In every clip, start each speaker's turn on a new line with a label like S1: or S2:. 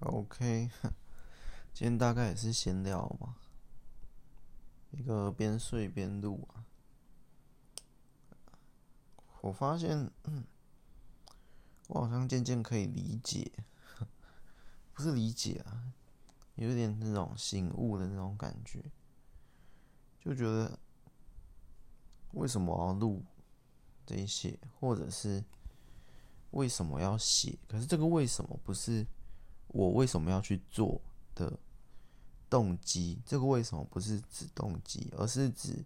S1: OK，今天大概也是闲聊嘛，一个边睡边录啊。我发现，嗯，我好像渐渐可以理解，不是理解啊，有点那种醒悟的那种感觉，就觉得为什么要录这些，或者是为什么要写？可是这个为什么不是？我为什么要去做的动机？这个为什么不是指动机，而是指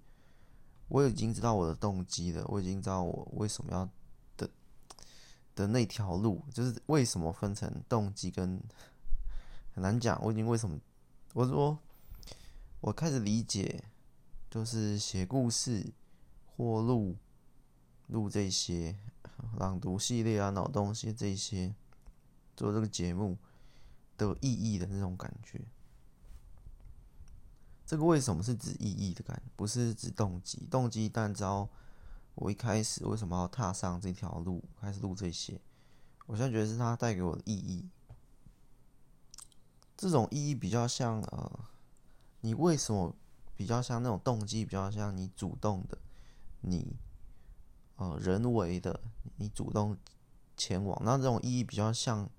S1: 我已经知道我的动机了。我已经知道我为什么要的的那条路，就是为什么分成动机跟很难讲。我已经为什么？我说我开始理解，就是写故事或录录这些朗读系列啊、脑洞系这些做这个节目。的意义的那种感觉，这个为什么是指意义的感觉，不是指动机？动机，但知道我一开始为什么要踏上这条路，开始录这些，我现在觉得是它带给我的意义。这种意义比较像呃，你为什么比较像那种动机，比较像你主动的，你呃人为的，你主动前往，那这种意义比较像。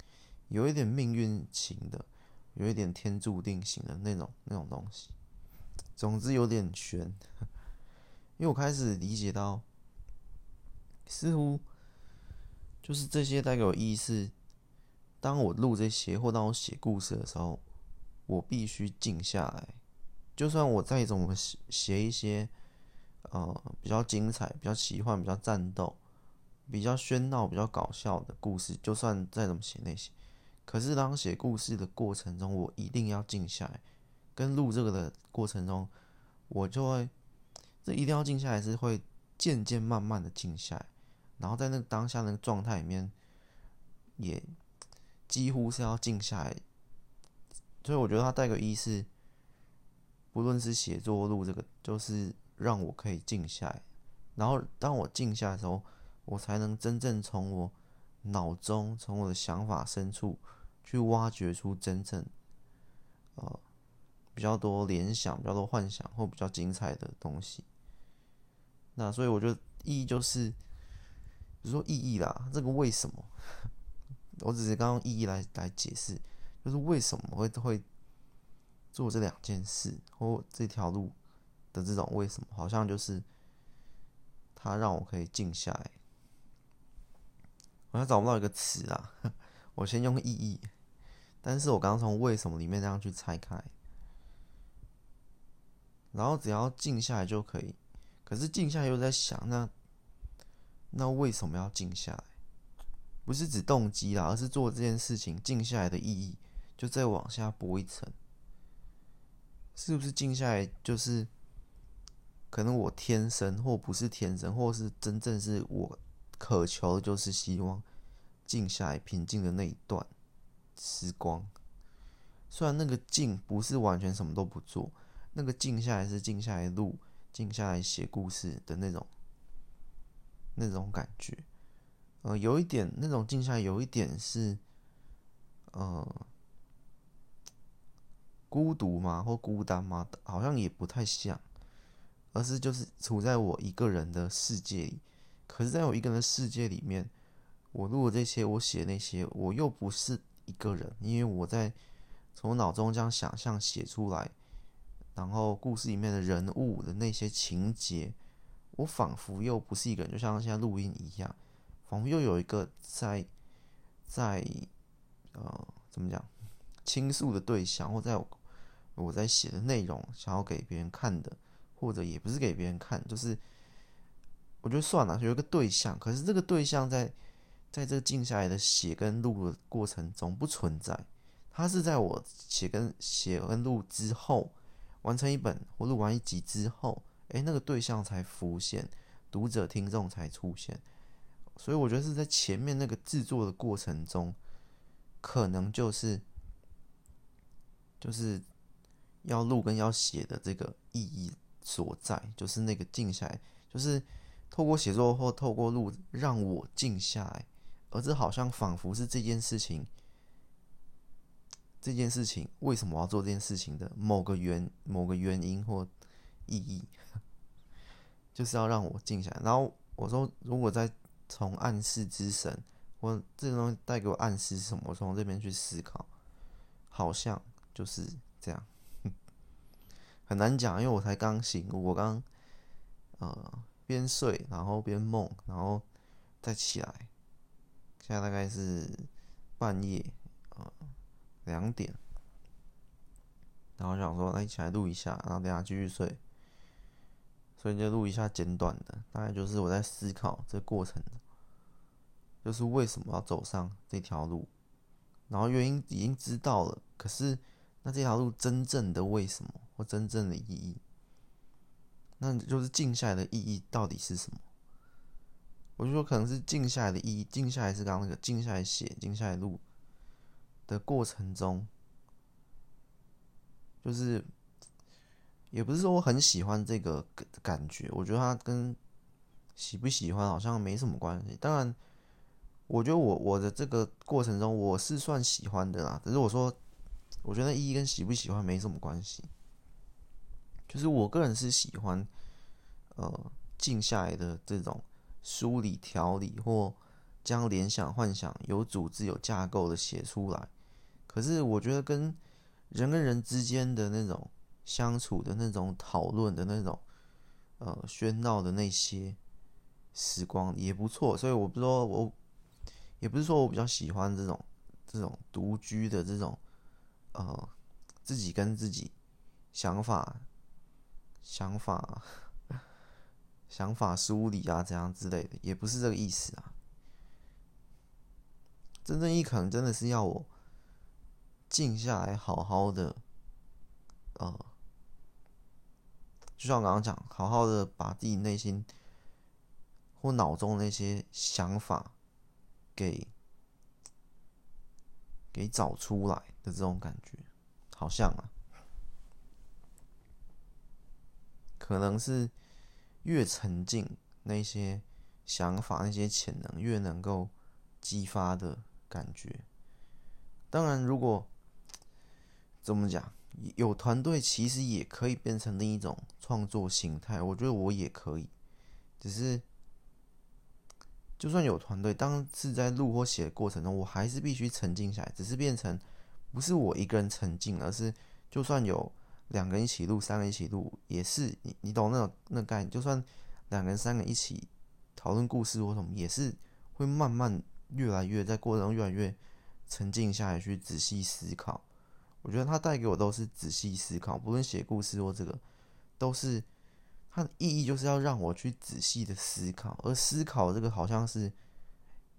S1: 有一点命运型的，有一点天注定型的那种那种东西。总之有点悬，因为我开始理解到，似乎就是这些带给我意义是，当我录这些或当我写故事的时候，我必须静下来。就算我再怎么写写一些呃比较精彩、比较奇幻、比较战斗、比较喧闹、比较搞笑的故事，就算再怎么写那些。可是，当写故事的过程中，我一定要静下来。跟录这个的过程中，我就会这一定要静下来，是会渐渐慢慢的静下来，然后在那个当下那个状态里面，也几乎是要静下来。所以，我觉得它带个意思，不论是写作录这个，就是让我可以静下来。然后，当我静下来的时候，我才能真正从我脑中，从我的想法深处。去挖掘出真正，呃，比较多联想、比较多幻想或比较精彩的东西。那所以我觉得意义就是，比如说意义啦，这个为什么？我只是刚刚意义来来解释，就是为什么会会做这两件事或这条路的这种为什么，好像就是它让我可以静下来。我还找不到一个词啊，我先用意义。但是我刚刚从为什么里面这样去拆开，然后只要静下来就可以。可是静下来又在想，那那为什么要静下来？不是指动机啦，而是做这件事情静下来的意义，就再往下拨一层。是不是静下来就是可能我天生或不是天生，或是真正是我渴求的就是希望静下来平静的那一段。时光，虽然那个静不是完全什么都不做，那个静下来是静下来录、静下来写故事的那种那种感觉。呃，有一点那种静下来，有一点是呃孤独吗？或孤单吗？好像也不太像，而是就是处在我一个人的世界里。可是，在我一个人的世界里面，我录的这些，我写那些，我又不是。一个人，因为我在从脑中这样想象写出来，然后故事里面的人物的那些情节，我仿佛又不是一个人，就像现在录音一样，仿佛又有一个在在呃怎么讲倾诉的对象，或在我，我在写的内容想要给别人看的，或者也不是给别人看，就是我觉得算了，有一个对象，可是这个对象在。在这个静下来的写跟录的过程中不存在，它是在我写跟写跟录之后，完成一本或录完一集之后，诶，那个对象才浮现，读者听众才出现，所以我觉得是在前面那个制作的过程中，可能就是就是要录跟要写的这个意义所在，就是那个静下来，就是透过写作或透过录让我静下来。而这好像仿佛是这件事情这件事情为什么要做这件事情的某个原某个原因或意义，就是要让我静下来。然后我说，如果再从暗示之神，我这个东西带给我暗示是什么，我从这边去思考，好像就是这样，很难讲，因为我才刚醒，我刚呃边睡，然后边梦，然后再起来，现在大概是半夜呃两点，然后想说那一起来录一下，然后等下继续睡。所以就录一下简短的，大概就是我在思考这个过程，就是为什么要走上这条路，然后原因已经知道了，可是那这条路真正的为什么或真正的意义，那就是静下来的意义到底是什么？我就说可能是静下来的意义，静下来是刚刚那个静下来写、静下来录的过程中，就是。也不是说我很喜欢这个感觉，我觉得它跟喜不喜欢好像没什么关系。当然，我觉得我我的这个过程中我是算喜欢的啦。只是我说，我觉得意义跟喜不喜欢没什么关系。就是我个人是喜欢，呃，静下来的这种梳理、条理或将联想、幻想有组织、有架构的写出来。可是我觉得跟人跟人之间的那种。相处的那种讨论的那种，呃，喧闹的那些时光也不错，所以我不说我，也不是说我比较喜欢这种这种独居的这种，呃，自己跟自己想法、想法、想法梳理啊，怎样之类的，也不是这个意思啊。真正意义可能真的是要我静下来，好好的，呃。就像我刚刚讲，好好的把自己内心或脑中的那些想法给给找出来的这种感觉，好像啊，可能是越沉浸那些想法、那些潜能，越能够激发的感觉。当然，如果怎么讲？有团队其实也可以变成另一种创作形态，我觉得我也可以。只是，就算有团队，当是在录或写的过程中，我还是必须沉浸下来。只是变成不是我一个人沉浸，而是就算有两个人一起录，三个人一起录，也是你你懂那种那概念。就算两个人、三个一起讨论故事或什么，也是会慢慢越来越在过程中越来越沉浸下来，去仔细思考。我觉得它带给我都是仔细思考，不论写故事或这个，都是它的意义，就是要让我去仔细的思考，而思考这个好像是，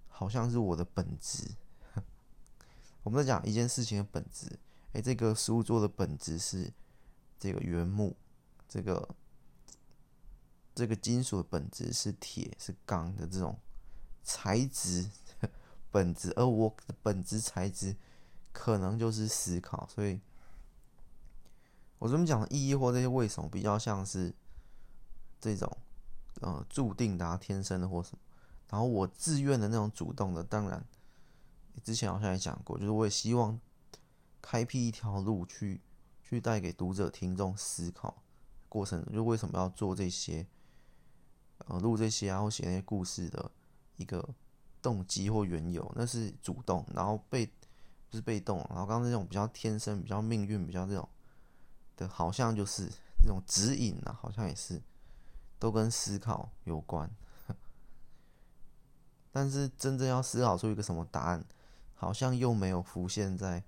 S1: 好像是我的本质。我们在讲一件事情的本质，哎，这个书做的本质是这个原木，这个这个金属的本质是铁，是钢的这种材质本质，而我的本质材质。可能就是思考，所以我这么讲的意义或这些为什么比较像是这种呃注定的、啊、天生的或什么，然后我自愿的那种主动的，当然之前好像也讲过，就是我也希望开辟一条路去去带给读者听众思考过程，就为什么要做这些呃录这些啊或写那些故事的一个动机或缘由，那是主动，然后被。不是被动，然后刚刚那种比较天生、比较命运、比较这种的，好像就是这种指引啊，好像也是都跟思考有关。但是真正要思考出一个什么答案，好像又没有浮现在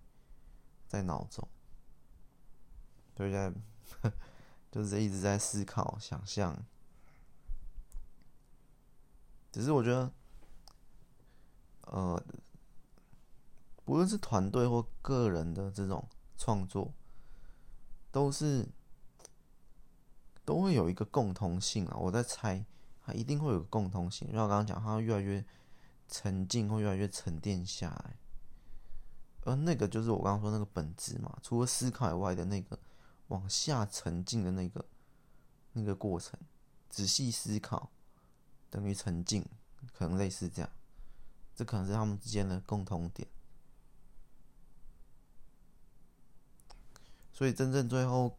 S1: 在脑中，所以在就是一直在思考、想象。只是我觉得，呃。无论是团队或个人的这种创作，都是都会有一个共通性啊！我在猜，它一定会有个共通性。就像我刚刚讲，它越来越沉静，会越来越沉淀下来。而那个就是我刚刚说那个本质嘛，除了思考以外的那个往下沉浸的那个那个过程，仔细思考等于沉浸，可能类似这样。这可能是他们之间的共同点。所以真正最后，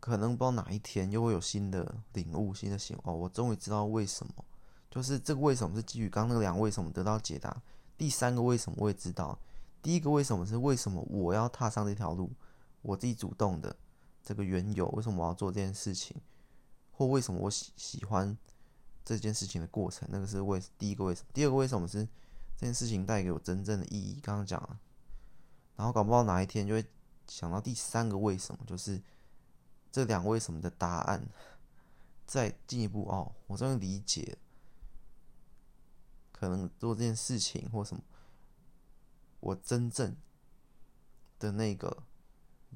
S1: 可能不知道哪一天又会有新的领悟、新的醒哦，我终于知道为什么，就是这个为什么是基于刚刚那两个为什么得到解答。第三个为什么我也知道，第一个为什么是为什么我要踏上这条路，我自己主动的这个缘由，为什么我要做这件事情，或为什么我喜喜欢这件事情的过程，那个是为第一个为什么。第二个为什么是这件事情带给我真正的意义，刚刚讲了，然后搞不好哪一天就会。想到第三个为什么，就是这两为什么的答案，再进一步哦，我终于理解，可能做这件事情或什么，我真正的那个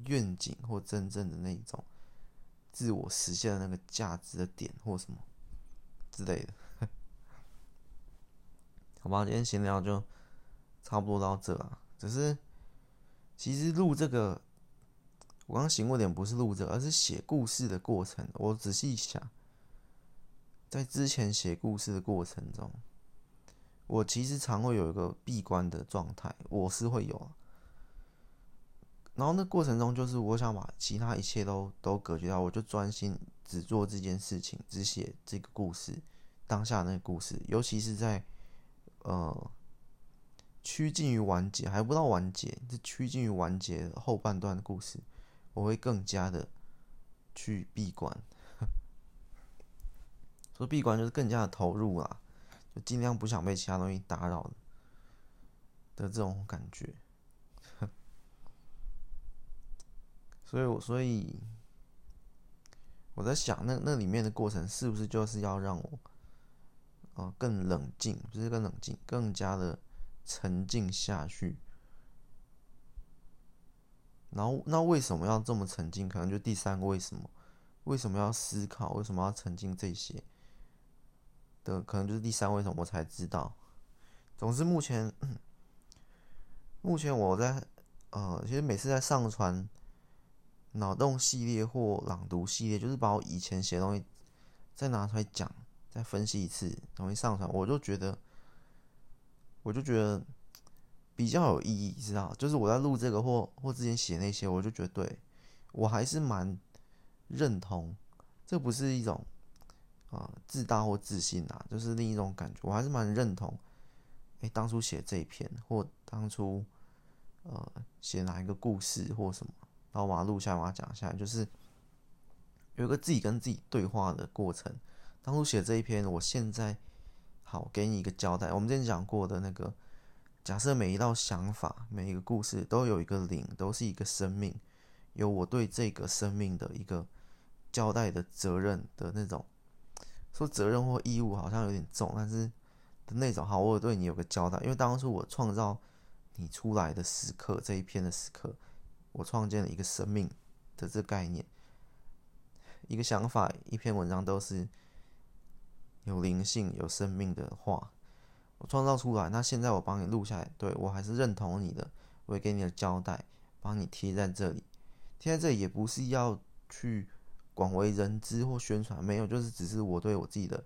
S1: 愿景或真正的那种自我实现的那个价值的点或什么之类的，好吧，今天闲聊就差不多到这了，只是。其实录这个，我刚醒过点，不是录这，而是写故事的过程。我仔细想，在之前写故事的过程中，我其实常会有一个闭关的状态，我是会有啊。然后那过程中，就是我想把其他一切都都隔绝掉，我就专心只做这件事情，只写这个故事，当下那个故事，尤其是在呃。趋近于完结，还不到完结，是趋近于完结后半段的故事，我会更加的去闭关。说闭关就是更加的投入啦，就尽量不想被其他东西打扰的这种感觉。所以，我所以我在想，那那里面的过程是不是就是要让我，呃，更冷静，不是更冷静，更加的。沉静下去，然后那为什么要这么沉静？可能就第三个为什么？为什么要思考？为什么要沉静？这些的可能就是第三为什么？我才知道。总之，目前 目前我在呃，其实每次在上传脑洞系列或朗读系列，就是把我以前写的东西再拿出来讲，再分析一次，容易上传，我就觉得。我就觉得比较有意义，知道？就是我在录这个或或之前写那些，我就觉得对我还是蛮认同。这不是一种啊、自大或自信啊，就是另一种感觉。我还是蛮认同。哎、当初写这一篇，或当初呃写哪一个故事或什么，然后把它录下来，把它讲一下，就是有一个自己跟自己对话的过程。当初写这一篇，我现在。好，给你一个交代。我们之前讲过的那个，假设每一道想法、每一个故事都有一个灵，都是一个生命，有我对这个生命的一个交代的责任的那种，说责任或义务好像有点重，但是的那种好，我有对你有个交代。因为当初我创造你出来的时刻，这一篇的时刻，我创建了一个生命的这概念，一个想法，一篇文章都是。有灵性、有生命的话，我创造出来。那现在我帮你录下来，对，我还是认同你的，我也给你的交代，帮你贴在这里。贴在这里也不是要去广为人知或宣传，没有，就是只是我对我自己的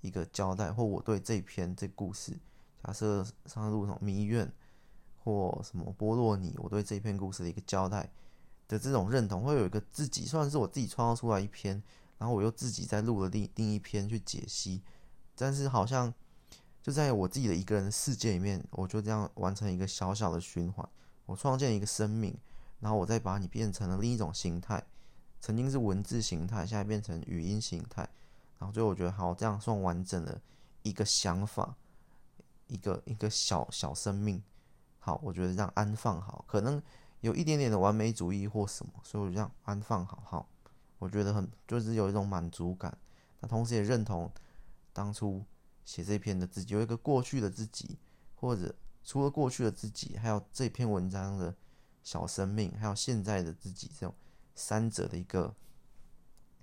S1: 一个交代，或我对这篇这故事，假设上路什么迷怨或什么波洛尼，我对这篇故事的一个交代的这种认同，会有一个自己，算是我自己创造出来一篇。然后我又自己在录了另另一篇去解析，但是好像就在我自己的一个人的世界里面，我就这样完成一个小小的循环。我创建一个生命，然后我再把你变成了另一种形态，曾经是文字形态，现在变成语音形态。然后最后我觉得好，这样算完整的一个想法，一个一个小小生命。好，我觉得这样安放好，可能有一点点的完美主义或什么，所以我就这样安放好，好。我觉得很就是有一种满足感，那同时也认同当初写这篇的自己，有一个过去的自己，或者除了过去的自己，还有这篇文章的小生命，还有现在的自己，这种三者的一个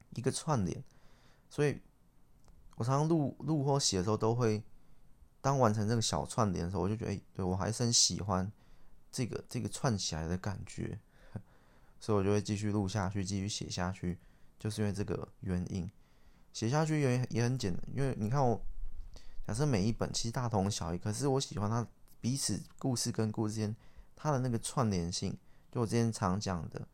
S1: 一个串联。所以，我常常录录或写的时候，都会当完成这个小串联的时候，我就觉得，哎，对我还是很喜欢这个这个串起来的感觉。所以我就会继续录下去，继续写下去，就是因为这个原因。写下去原因也很简单，因为你看我，假设每一本其实大同小异，可是我喜欢它彼此故事跟故事间它的那个串联性，就我之前常讲的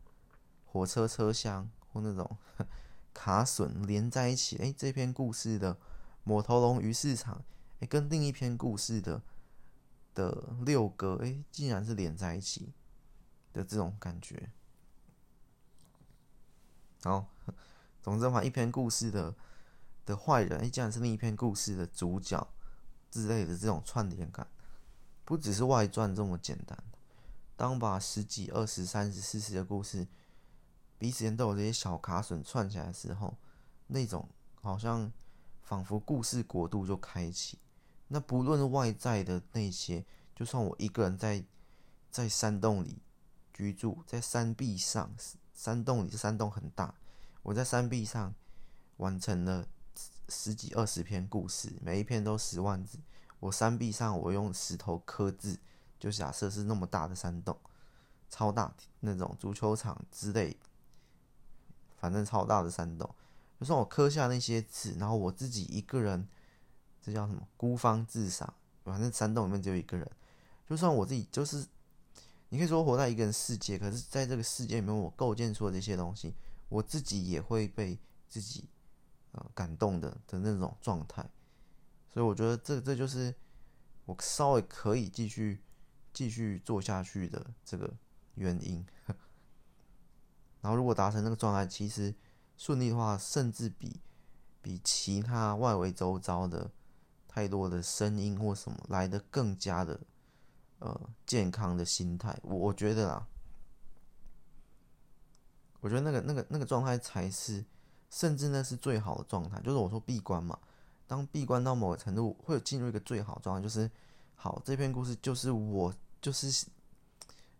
S1: 火车车厢或那种 卡榫连在一起，哎，这篇故事的抹头龙鱼市场，哎，跟另一篇故事的的六个，哎，竟然是连在一起的这种感觉。好，总之把，一篇故事的的坏人，哎，竟然是另一篇故事的主角之类的这种串联感，不只是外传这么简单。当把十几、二十、三十、四十的故事彼此间都有这些小卡榫串起来的时候，那种好像仿佛故事国度就开启。那不论外在的那些，就算我一个人在在山洞里居住，在山壁上，山洞里山洞很大，我在山壁上完成了十几、二十篇故事，每一篇都十万字。我山壁上我用石头刻字。就假设是那么大的山洞，超大那种足球场之类，反正超大的山洞。就算我刻下那些字，然后我自己一个人，这叫什么？孤芳自赏。反正山洞里面只有一个人。就算我自己就是，你可以说活在一个人世界，可是在这个世界里面，我构建出的这些东西，我自己也会被自己呃感动的的那种状态。所以我觉得这这就是我稍微可以继续。继续做下去的这个原因，然后如果达成那个状态，其实顺利的话，甚至比比其他外围周遭的太多的声音或什么来的更加的呃健康的心态，我我觉得啊，我觉得那个那个那个状态才是，甚至那是最好的状态。就是我说闭关嘛，当闭关到某个程度，会进入一个最好状态，就是。好，这篇故事就是我，就是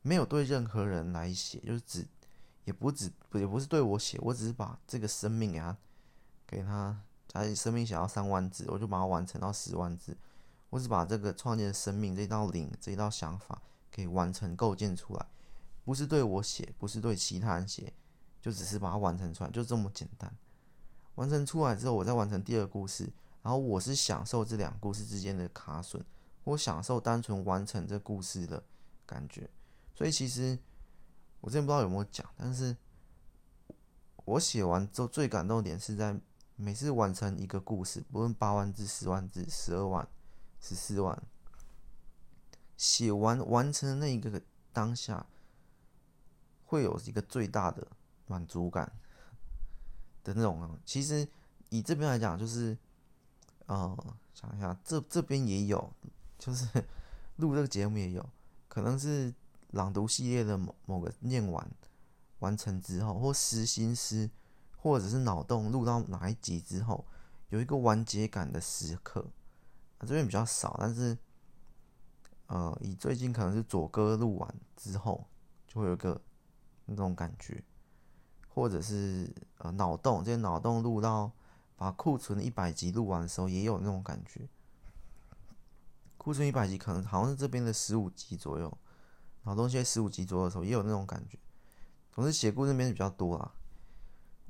S1: 没有对任何人来写，就是只，也不只，也不是对我写，我只是把这个生命给他，给他，假如生命写到三万字，我就把它完成到十万字，我只把这个创建生命这一道灵，这一道想法给完成构建出来，不是对我写，不是对其他人写，就只是把它完成出来，就这么简单。完成出来之后，我再完成第二故事，然后我是享受这两故事之间的卡损。我享受单纯完成这故事的感觉，所以其实我之前不知道有没有讲，但是我写完之后最感动点是在每次完成一个故事，不论八万字、十万字、十二万、十四万，写完完成那一个当下，会有一个最大的满足感的那种。其实以这边来讲，就是呃，想一下，这这边也有。就是 录这个节目也有可能是朗读系列的某某个念完完成之后，或实心思，或者是脑洞录到哪一集之后，有一个完结感的时刻。啊，这边比较少，但是呃，以最近可能是左哥录完之后，就会有一个那种感觉，或者是呃脑洞，这些脑洞录到把库存一百集录完的时候，也有那种感觉。库存一百集，可能好像是这边的十五集左右，然后东西十五集左右的时候，也有那种感觉。总之写故事那边比较多啦。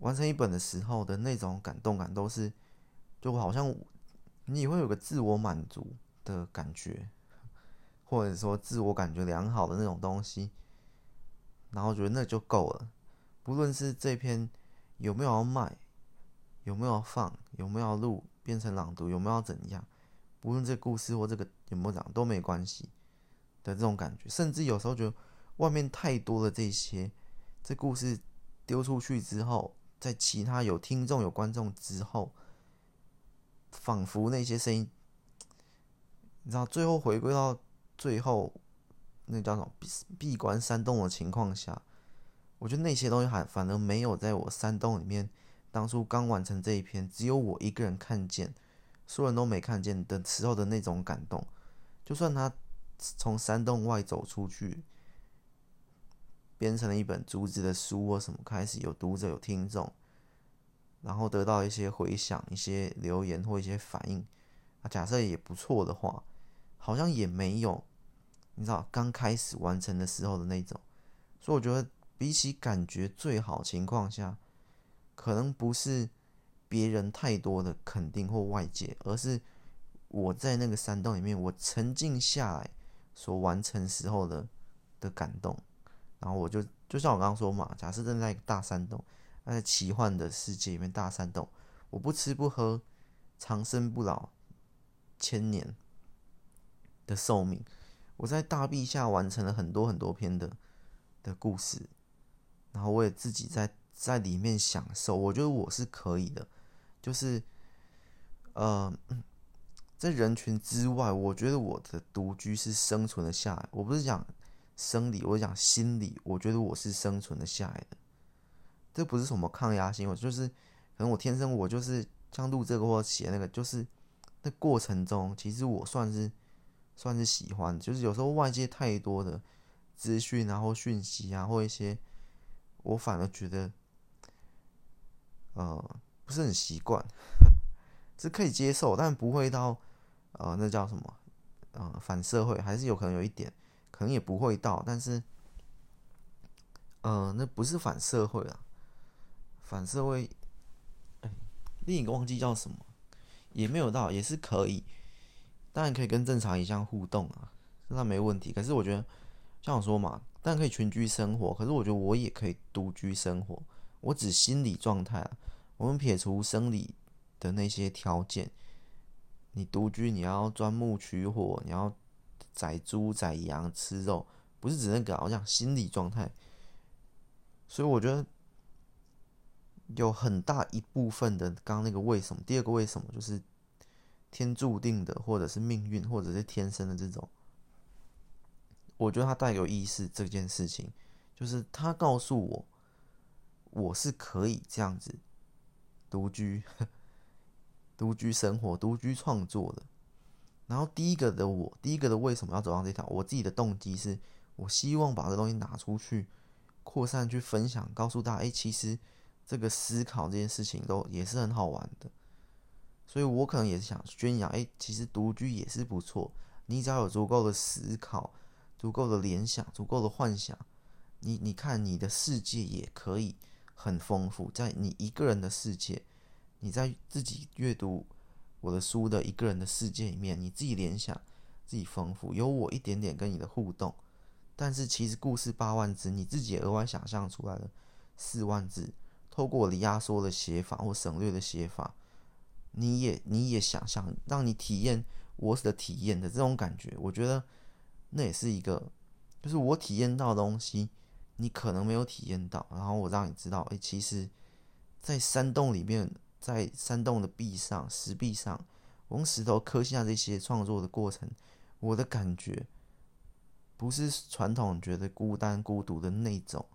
S1: 完成一本的时候的那种感动感，都是就好像你也会有个自我满足的感觉，或者说自我感觉良好的那种东西，然后觉得那就够了。不论是这篇有没有要卖，有没有要放，有没有录变成朗读，有没有要怎样。不论这故事或这个有没有讲都没关系的这种感觉，甚至有时候觉得外面太多的这些，这故事丢出去之后，在其他有听众有观众之后，仿佛那些声音，你知道，最后回归到最后那叫什么闭闭关山洞的情况下，我觉得那些东西还反而没有在我山洞里面当初刚完成这一篇，只有我一个人看见。所有人都没看见的时候的那种感动，就算他从山洞外走出去，编成了一本竹子的书或什么，开始有读者有听众，然后得到一些回响、一些留言或一些反应，啊，假设也不错的话，好像也没有，你知道刚开始完成的时候的那种，所以我觉得比起感觉最好情况下，可能不是。别人太多的肯定或外界，而是我在那个山洞里面，我沉静下来所完成时候的的感动，然后我就就像我刚刚说嘛，假设正在一个大山洞，在奇幻的世界里面，大山洞，我不吃不喝，长生不老，千年的寿命，我在大地下完成了很多很多篇的的故事，然后我也自己在在里面享受，我觉得我是可以的，就是呃。在人群之外，我觉得我的独居是生存了下来。我不是讲生理，我讲心理。我觉得我是生存的下来的。这不是什么抗压性，我就是可能我天生我就是像录这个或写那个，就是那过程中，其实我算是算是喜欢。就是有时候外界太多的资讯啊，或讯息啊，或一些，我反而觉得呃不是很习惯，是可以接受，但不会到。呃，那叫什么？呃，反社会还是有可能有一点，可能也不会到，但是，呃，那不是反社会啊，反社会，另一个忘记叫什么，也没有到，也是可以，当然可以跟正常一样互动啊，那没问题。可是我觉得，像我说嘛，当然可以群居生活，可是我觉得我也可以独居生活，我指心理状态啊，我们撇除生理的那些条件。你独居，你要钻木取火，你要宰猪宰羊吃肉，不是只能搞这样心理状态。所以我觉得有很大一部分的刚刚那个为什么，第二个为什么就是天注定的，或者是命运，或者是天生的这种。我觉得他带有意识这件事情，就是他告诉我，我是可以这样子独居。独居生活、独居创作的，然后第一个的我，第一个的为什么要走上这条？我自己的动机是，我希望把这东西拿出去，扩散去分享，告诉大家，哎，其实这个思考这件事情都也是很好玩的。所以我可能也是想宣扬，哎，其实独居也是不错。你只要有足够的思考、足够的联想、足够的幻想，你你看你的世界也可以很丰富，在你一个人的世界。你在自己阅读我的书的一个人的世界里面，你自己联想，自己丰富，有我一点点跟你的互动，但是其实故事八万字，你自己额外想象出来的四万字，透过我的压缩的写法或省略的写法，你也你也想象，让你体验我的体验的这种感觉，我觉得那也是一个，就是我体验到的东西，你可能没有体验到，然后我让你知道，哎，其实，在山洞里面。在山洞的壁上、石壁上，我用石头刻下这些创作的过程，我的感觉不是传统觉得孤单、孤独的那种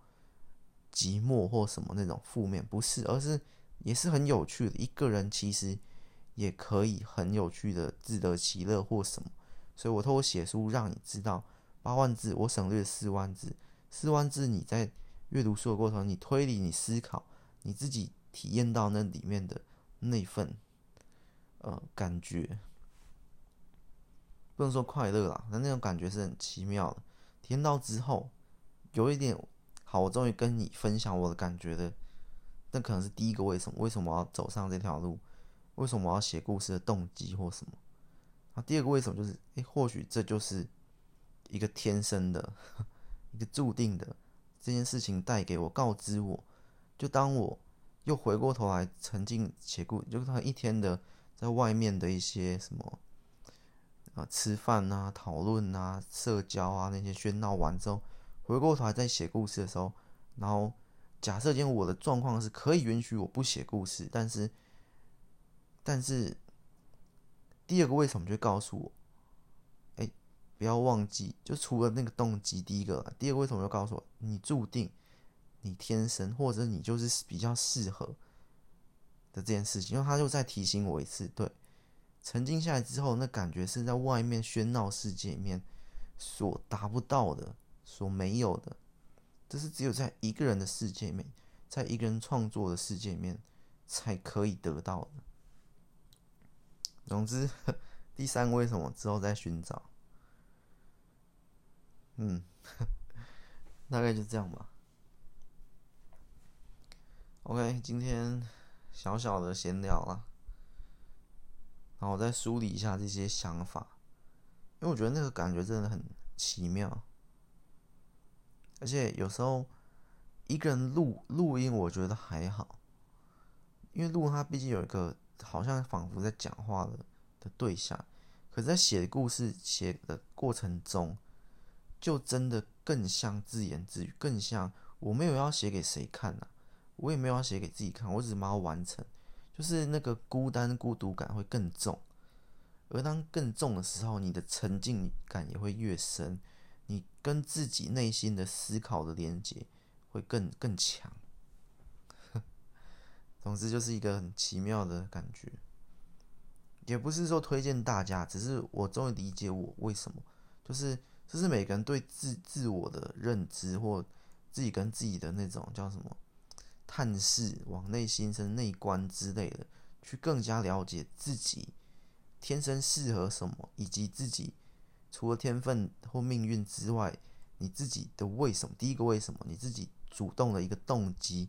S1: 寂寞或什么那种负面，不是，而是也是很有趣的。一个人其实也可以很有趣的自得其乐或什么，所以我透过写书让你知道，八万字我省略四万字，四万字你在阅读书的过程，你推理、你思考，你自己。体验到那里面的那份呃感觉，不能说快乐啦，但那种感觉是很奇妙的。体验到之后，有一点好，我终于跟你分享我的感觉的。那可能是第一个为什么？为什么我要走上这条路？为什么我要写故事的动机或什么？啊，第二个为什么就是，诶，或许这就是一个天生的，一个注定的这件事情带给我，告知我，就当我。又回过头来沉浸写故，就是他一天的在外面的一些什么啊，吃饭啊、讨论啊、社交啊那些喧闹完之后，回过头来在写故事的时候，然后假设今天我的状况是可以允许我不写故事，但是但是第二个为什么就告诉我，哎，不要忘记，就除了那个动机，第一个，第二个为什么就告诉我，你注定。你天生，或者你就是比较适合的这件事情，因为他就再提醒我一次，对，沉静下来之后，那感觉是在外面喧闹世界里面所达不到的，所没有的，这是只有在一个人的世界里面，在一个人创作的世界里面才可以得到的。总之，第三个为什么之后再寻找，嗯，大概就这样吧。OK，今天小小的闲聊了，然后我再梳理一下这些想法，因为我觉得那个感觉真的很奇妙。而且有时候一个人录录音，我觉得还好，因为录它毕竟有一个好像仿佛在讲话的的对象，可是在写故事写的过程中，就真的更像自言自语，更像我没有要写给谁看呐、我也没有要写给自己看，我只是把它完成，就是那个孤单孤独感会更重，而当更重的时候，你的沉浸感也会越深。你跟自己内心的思考的连接会更更强，总之就是一个很奇妙的感觉，也不是说推荐大家，只是我终于理解我为什么，就是就是每个人对自自我的认知或自己跟自己的那种叫什么探视、往内心深内观之类的，去更加了解自己天生适合什么，以及自己。除了天分或命运之外，你自己的为什么？第一个为什么？你自己主动的一个动机，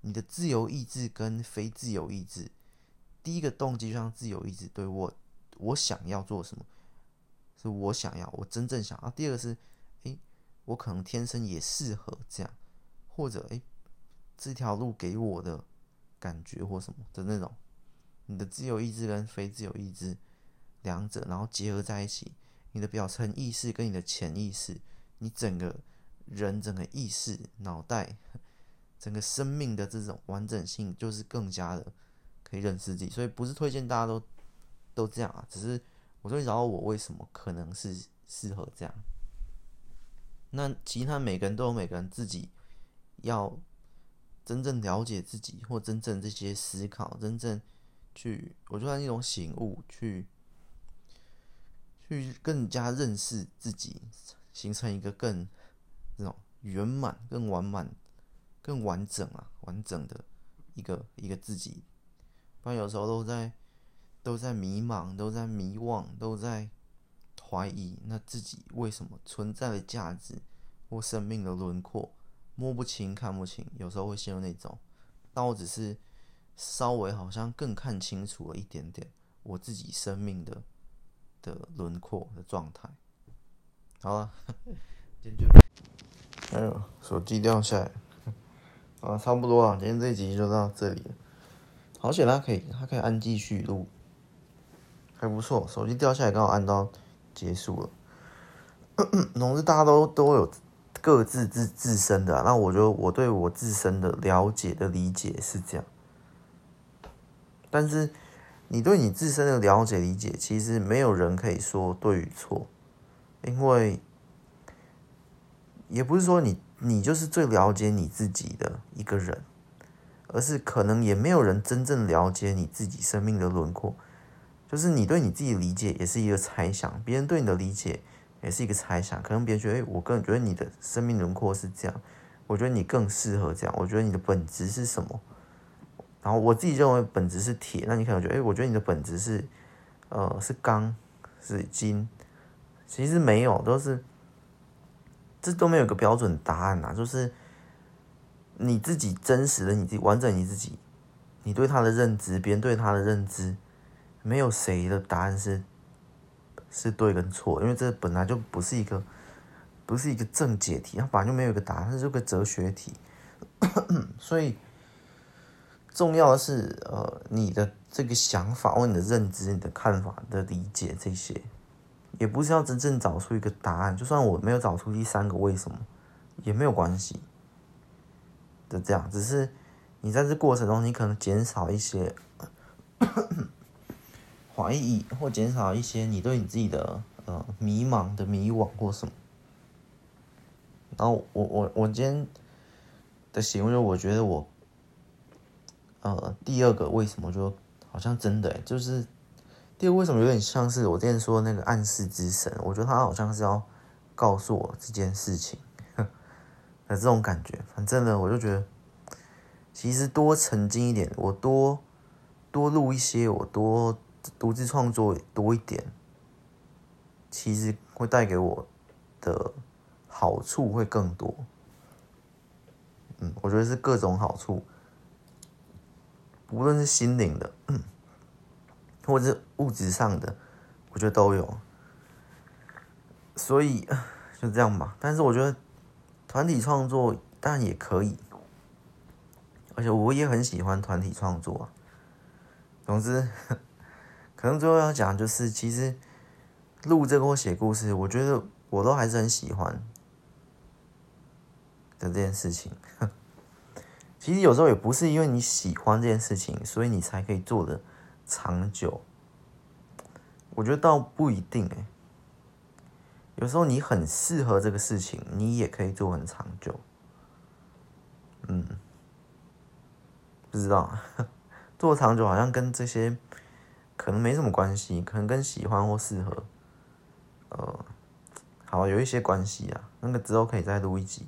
S1: 你的自由意志跟非自由意志。第一个动机就像自由意志，对我，我想要做什么，是我想要，我真正想要。第二个是，诶，我可能天生也适合这样，或者诶，这条路给我的感觉或什么的那种，你的自由意志跟非自由意志两者，然后结合在一起。你的表层意识跟你的潜意识，你整个人整个意识、脑袋、整个生命的这种完整性，就是更加的可以认识自己。所以不是推荐大家都都这样啊，只是我终于找到我为什么可能是适合这样。那其他每个人都有每个人自己要真正了解自己，或真正这些思考，真正去，我觉得那种醒悟去。去更加认识自己，形成一个更这种圆满、更完满、更完整啊，完整的一个一个自己。不然有时候都在都在迷茫，都在迷惘，都在怀疑，那自己为什么存在的价值或生命的轮廓摸不清、看不清，有时候会陷入那种。但我只是稍微好像更看清楚了一点点我自己生命的。的轮廓的状态，好了，今天就，哎呦，手机掉下来，啊，差不多了，今天这一集就到这里了。好险，它可以，它可以按继续录，还不错。手机掉下来刚好按到结束了。总之，大家都都有各自自自身的，那我觉得我对我自身的了解的理解是这样，但是。你对你自身的了解理解，其实没有人可以说对与错，因为也不是说你你就是最了解你自己的一个人，而是可能也没有人真正了解你自己生命的轮廓。就是你对你自己理解也是一个猜想，别人对你的理解也是一个猜想。可能别人觉得，哎，我个人觉得你的生命轮廓是这样，我觉得你更适合这样，我觉得你的本质是什么？然后我自己认为本质是铁，那你可能觉得，哎，我觉得你的本质是，呃，是钢，是金，其实没有，都是，这都没有一个标准答案呐，就是你自己真实的你自己完整你自己，你对他的认知，别人对他的认知，没有谁的答案是，是对跟错，因为这本来就不是一个，不是一个正解题，它本来就没有一个答案，它是个哲学题，所以。重要的是，呃，你的这个想法或你的认知、你的看法的理解，这些也不是要真正找出一个答案。就算我没有找出第三个为什么，也没有关系。就这样，只是你在这过程中，你可能减少一些怀疑，或减少一些你对你自己的呃迷茫的迷惘或什么。然后我我我今天的行为，我觉得我。呃，第二个为什么就好像真的，就是第二个为什么有点像是我之前说的那个暗示之神，我觉得他好像是要告诉我这件事情 的这种感觉。反正呢，我就觉得其实多沉浸一点，我多多录一些，我多独自创作多一点，其实会带给我的好处会更多。嗯，我觉得是各种好处。无论是心灵的，或者是物质上的，我觉得都有。所以就这样吧。但是我觉得团体创作当然也可以，而且我也很喜欢团体创作。总之，可能最后要讲就是，其实录这个或写故事，我觉得我都还是很喜欢的这件事情。其实有时候也不是因为你喜欢这件事情，所以你才可以做得长久。我觉得倒不一定哎。有时候你很适合这个事情，你也可以做很长久。嗯，不知道 做长久好像跟这些可能没什么关系，可能跟喜欢或适合，呃，好有一些关系啊。那个之后可以再录一集。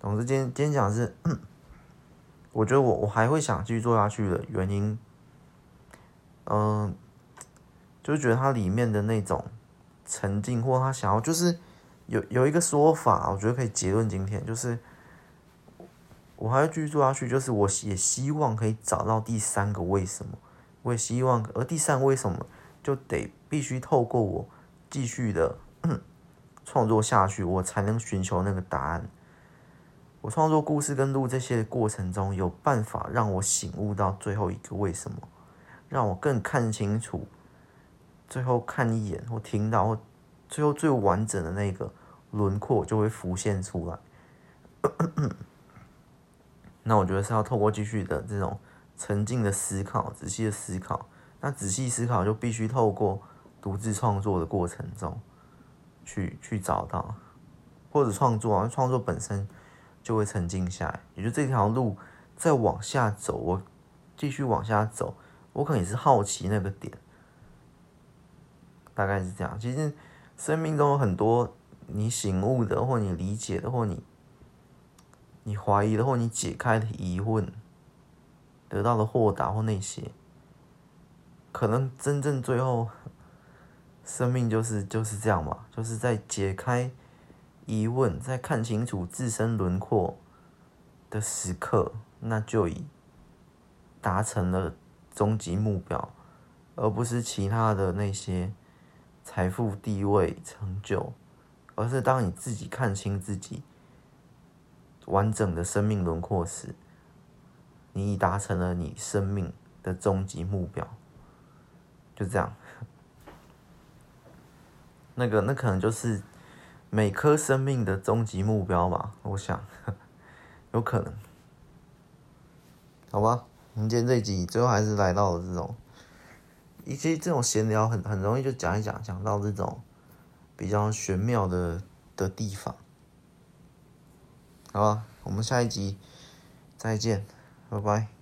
S1: 总之今天今天讲是，我觉得我我还会想继续做下去的原因，嗯、就觉得它里面的那种。沉浸或他想要，就是有有一个说法，我觉得可以结论今天，就是我还要继续做下去，就是我也希望可以找到第三个为什么，我也希望，而第三为什么就得必须透过我继续的创作下去，我才能寻求那个答案。我创作故事跟录这些的过程中，有办法让我醒悟到最后一个为什么，让我更看清楚。最后看一眼或听到或最后最完整的那个轮廓就会浮现出来。那我觉得是要透过继续的这种沉静的思考、仔细的思考。那仔细思考就必须透过独自创作的过程中去去找到，或者创作啊，创作本身就会沉静下来。也就这条路再往下走，我继续往下走，我可能也是好奇那个点。大概是这样。其实，生命中有很多你醒悟的，或你理解的，或你你怀疑的，或你解开的疑问，得到的豁达或那些，可能真正最后，生命就是就是这样嘛，就是在解开疑问，在看清楚自身轮廓的时刻，那就已达成了终极目标，而不是其他的那些。财富、地位、成就，而是当你自己看清自己完整的生命轮廓时，你已达成了你生命的终极目标。就这样，那个那可能就是每颗生命的终极目标吧。我想，有可能。好吧，我们今天这一集最后还是来到了这种。一些这种闲聊很很容易就讲一讲，讲到这种比较玄妙的的地方。好吧，我们下一集再见，拜拜。